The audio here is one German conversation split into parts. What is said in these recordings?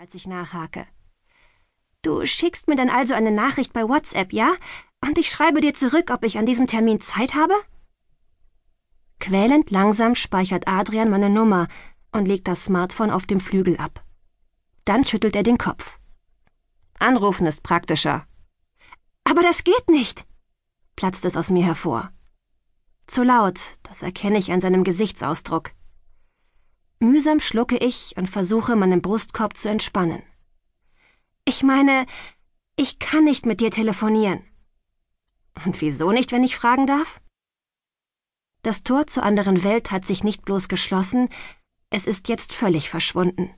als ich nachhake. Du schickst mir dann also eine Nachricht bei WhatsApp, ja? Und ich schreibe dir zurück, ob ich an diesem Termin Zeit habe? Quälend langsam speichert Adrian meine Nummer und legt das Smartphone auf dem Flügel ab. Dann schüttelt er den Kopf. Anrufen ist praktischer. Aber das geht nicht, platzt es aus mir hervor. Zu laut, das erkenne ich an seinem Gesichtsausdruck. Mühsam schlucke ich und versuche, meinen Brustkorb zu entspannen. Ich meine, ich kann nicht mit dir telefonieren. Und wieso nicht, wenn ich fragen darf? Das Tor zur anderen Welt hat sich nicht bloß geschlossen, es ist jetzt völlig verschwunden.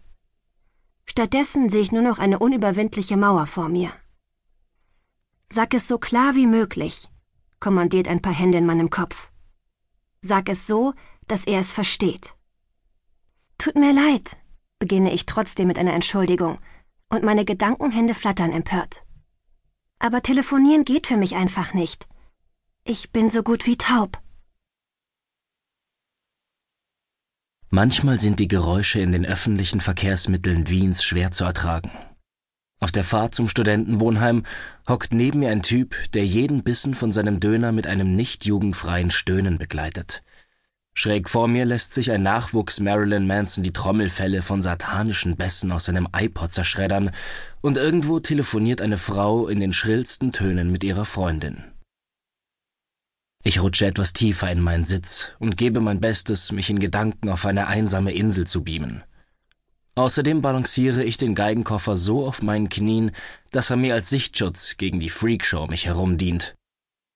Stattdessen sehe ich nur noch eine unüberwindliche Mauer vor mir. Sag es so klar wie möglich, kommandiert ein paar Hände in meinem Kopf. Sag es so, dass er es versteht. Tut mir leid, beginne ich trotzdem mit einer Entschuldigung, und meine Gedankenhände flattern empört. Aber telefonieren geht für mich einfach nicht. Ich bin so gut wie taub. Manchmal sind die Geräusche in den öffentlichen Verkehrsmitteln Wiens schwer zu ertragen. Auf der Fahrt zum Studentenwohnheim hockt neben mir ein Typ, der jeden Bissen von seinem Döner mit einem nicht jugendfreien Stöhnen begleitet. Schräg vor mir lässt sich ein Nachwuchs Marilyn Manson die Trommelfälle von satanischen Bässen aus seinem iPod zerschreddern, und irgendwo telefoniert eine Frau in den schrillsten Tönen mit ihrer Freundin. Ich rutsche etwas tiefer in meinen Sitz und gebe mein Bestes, mich in Gedanken auf eine einsame Insel zu beamen. Außerdem balanciere ich den Geigenkoffer so auf meinen Knien, dass er mir als Sichtschutz gegen die Freakshow mich herumdient.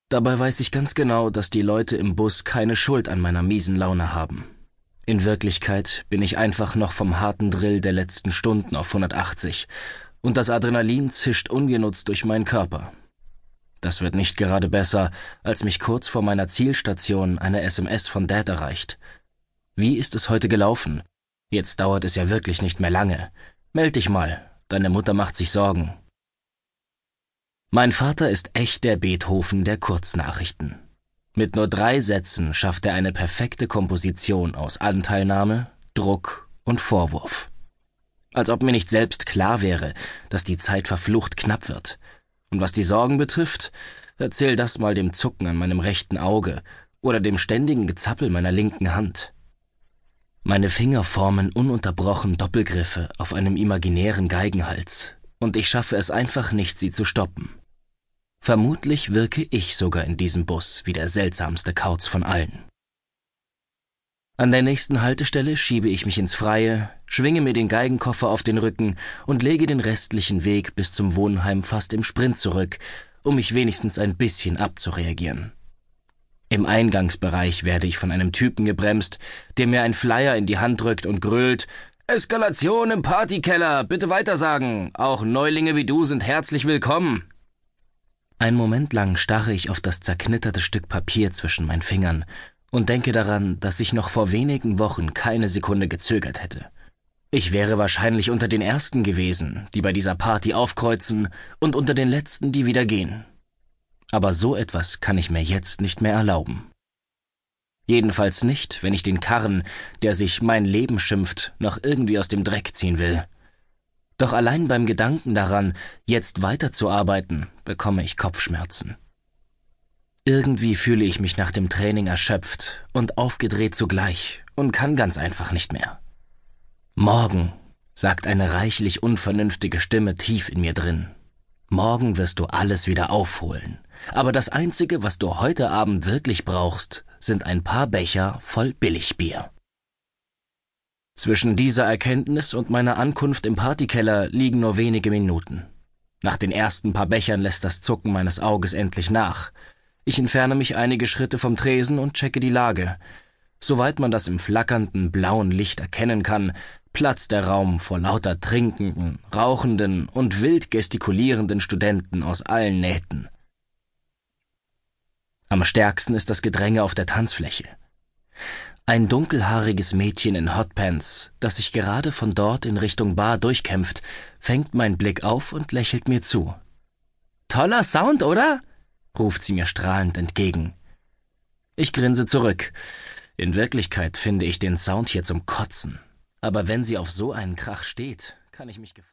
Dabei weiß ich ganz genau, dass die Leute im Bus keine Schuld an meiner miesen Laune haben. In Wirklichkeit bin ich einfach noch vom harten Drill der letzten Stunden auf 180 und das Adrenalin zischt ungenutzt durch meinen Körper. Das wird nicht gerade besser, als mich kurz vor meiner Zielstation eine SMS von Dad erreicht. Wie ist es heute gelaufen? Jetzt dauert es ja wirklich nicht mehr lange. Meld dich mal, deine Mutter macht sich Sorgen. Mein Vater ist echt der Beethoven der Kurznachrichten. Mit nur drei Sätzen schafft er eine perfekte Komposition aus Anteilnahme, Druck und Vorwurf. Als ob mir nicht selbst klar wäre, dass die Zeit verflucht knapp wird. Und was die Sorgen betrifft, erzähl das mal dem Zucken an meinem rechten Auge oder dem ständigen Gezappel meiner linken Hand. Meine Finger formen ununterbrochen Doppelgriffe auf einem imaginären Geigenhals, und ich schaffe es einfach nicht, sie zu stoppen. Vermutlich wirke ich sogar in diesem Bus wie der seltsamste Kauz von allen. An der nächsten Haltestelle schiebe ich mich ins Freie, schwinge mir den Geigenkoffer auf den Rücken und lege den restlichen Weg bis zum Wohnheim fast im Sprint zurück, um mich wenigstens ein bisschen abzureagieren. Im Eingangsbereich werde ich von einem Typen gebremst, der mir ein Flyer in die Hand drückt und grölt Eskalation im Partykeller, bitte weitersagen. Auch Neulinge wie du sind herzlich willkommen. Ein Moment lang starre ich auf das zerknitterte Stück Papier zwischen meinen Fingern und denke daran, dass ich noch vor wenigen Wochen keine Sekunde gezögert hätte. Ich wäre wahrscheinlich unter den Ersten gewesen, die bei dieser Party aufkreuzen, und unter den Letzten, die wieder gehen. Aber so etwas kann ich mir jetzt nicht mehr erlauben. Jedenfalls nicht, wenn ich den Karren, der sich mein Leben schimpft, noch irgendwie aus dem Dreck ziehen will. Doch allein beim Gedanken daran, jetzt weiterzuarbeiten, bekomme ich Kopfschmerzen. Irgendwie fühle ich mich nach dem Training erschöpft und aufgedreht zugleich und kann ganz einfach nicht mehr. Morgen, sagt eine reichlich unvernünftige Stimme tief in mir drin. Morgen wirst du alles wieder aufholen. Aber das Einzige, was du heute Abend wirklich brauchst, sind ein paar Becher voll Billigbier. Zwischen dieser Erkenntnis und meiner Ankunft im Partykeller liegen nur wenige Minuten. Nach den ersten paar Bechern lässt das Zucken meines Auges endlich nach. Ich entferne mich einige Schritte vom Tresen und checke die Lage. Soweit man das im flackernden blauen Licht erkennen kann, platzt der Raum vor lauter trinkenden, rauchenden und wild gestikulierenden Studenten aus allen Nähten. Am stärksten ist das Gedränge auf der Tanzfläche. Ein dunkelhaariges Mädchen in Hotpants, das sich gerade von dort in Richtung Bar durchkämpft, fängt meinen Blick auf und lächelt mir zu. Toller Sound, oder? ruft sie mir strahlend entgegen. Ich grinse zurück. In Wirklichkeit finde ich den Sound hier zum Kotzen. Aber wenn sie auf so einen Krach steht, kann ich mich gefallen.